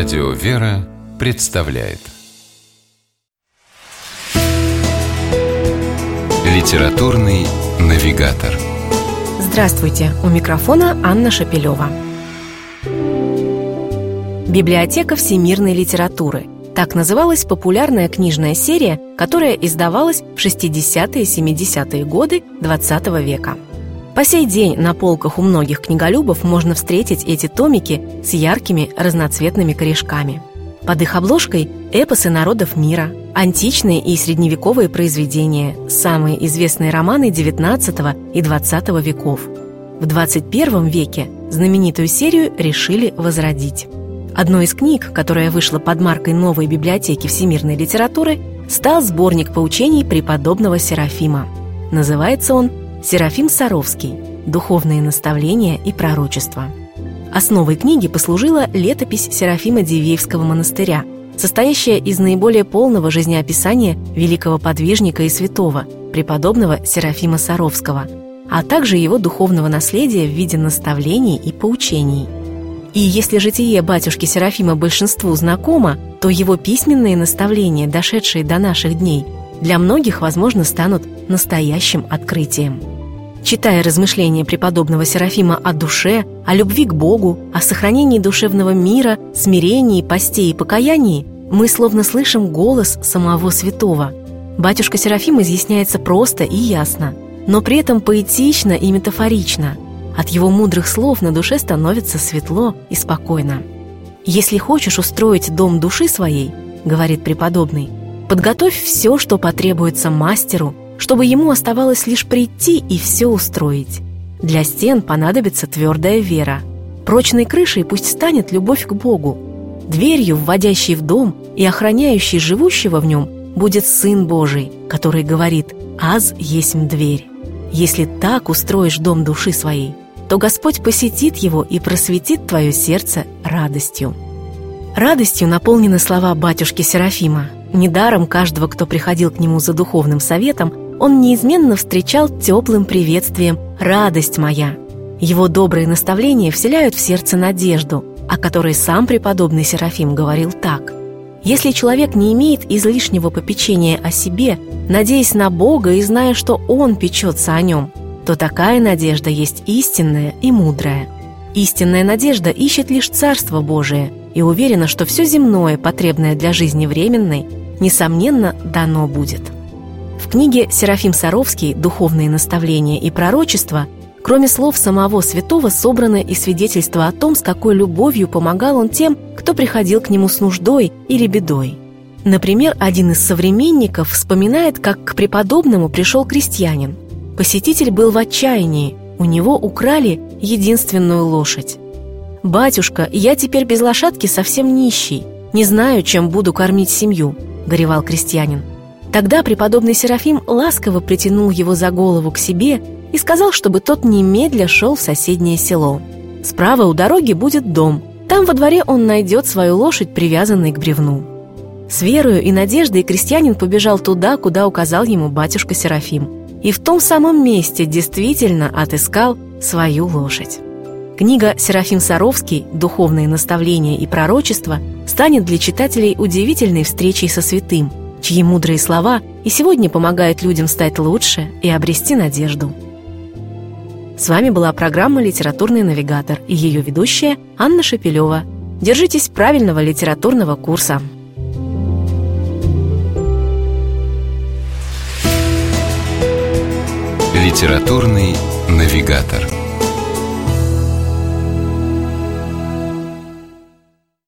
Радио «Вера» представляет Литературный навигатор Здравствуйте! У микрофона Анна Шапилева. Библиотека всемирной литературы – так называлась популярная книжная серия, которая издавалась в 60-е и 70-е годы XX века. По сей день на полках у многих книголюбов можно встретить эти томики с яркими разноцветными корешками. Под их обложкой – эпосы народов мира, античные и средневековые произведения, самые известные романы XIX и XX веков. В XXI веке знаменитую серию решили возродить. Одной из книг, которая вышла под маркой новой библиотеки всемирной литературы, стал сборник поучений преподобного Серафима. Называется он Серафим Саровский «Духовные наставления и пророчества». Основой книги послужила летопись Серафима Дивеевского монастыря, состоящая из наиболее полного жизнеописания великого подвижника и святого, преподобного Серафима Саровского, а также его духовного наследия в виде наставлений и поучений. И если житие батюшки Серафима большинству знакомо, то его письменные наставления, дошедшие до наших дней, для многих, возможно, станут настоящим открытием. Читая размышления преподобного Серафима о душе, о любви к Богу, о сохранении душевного мира, смирении, посте и покаянии, мы словно слышим голос самого святого. Батюшка Серафим изъясняется просто и ясно, но при этом поэтично и метафорично. От его мудрых слов на душе становится светло и спокойно. «Если хочешь устроить дом души своей, — говорит преподобный, — подготовь все, что потребуется мастеру, чтобы ему оставалось лишь прийти и все устроить. Для стен понадобится твердая вера. Прочной крышей пусть станет любовь к Богу. Дверью, вводящей в дом и охраняющей живущего в нем, будет Сын Божий, который говорит «Аз есмь дверь». Если так устроишь дом души своей, то Господь посетит его и просветит твое сердце радостью. Радостью наполнены слова батюшки Серафима. Недаром каждого, кто приходил к нему за духовным советом, он неизменно встречал теплым приветствием «радость моя». Его добрые наставления вселяют в сердце надежду, о которой сам преподобный Серафим говорил так. «Если человек не имеет излишнего попечения о себе, надеясь на Бога и зная, что Он печется о нем, то такая надежда есть истинная и мудрая. Истинная надежда ищет лишь Царство Божие и уверена, что все земное, потребное для жизни временной, несомненно, дано будет». Книге Серафим Саровский «Духовные наставления и пророчества» Кроме слов самого святого собраны и свидетельства о том, с какой любовью помогал он тем, кто приходил к нему с нуждой или бедой. Например, один из современников вспоминает, как к преподобному пришел крестьянин. Посетитель был в отчаянии, у него украли единственную лошадь. «Батюшка, я теперь без лошадки совсем нищий, не знаю, чем буду кормить семью», — горевал крестьянин. Тогда преподобный Серафим ласково притянул его за голову к себе и сказал, чтобы тот немедля шел в соседнее село. Справа у дороги будет дом. Там во дворе он найдет свою лошадь, привязанной к бревну. С верою и надеждой крестьянин побежал туда, куда указал ему батюшка Серафим. И в том самом месте действительно отыскал свою лошадь. Книга «Серафим Саровский. Духовные наставления и пророчества» станет для читателей удивительной встречей со святым – чьи мудрые слова и сегодня помогают людям стать лучше и обрести надежду. С вами была программа «Литературный навигатор» и ее ведущая Анна Шапилева. Держитесь правильного литературного курса. «Литературный навигатор»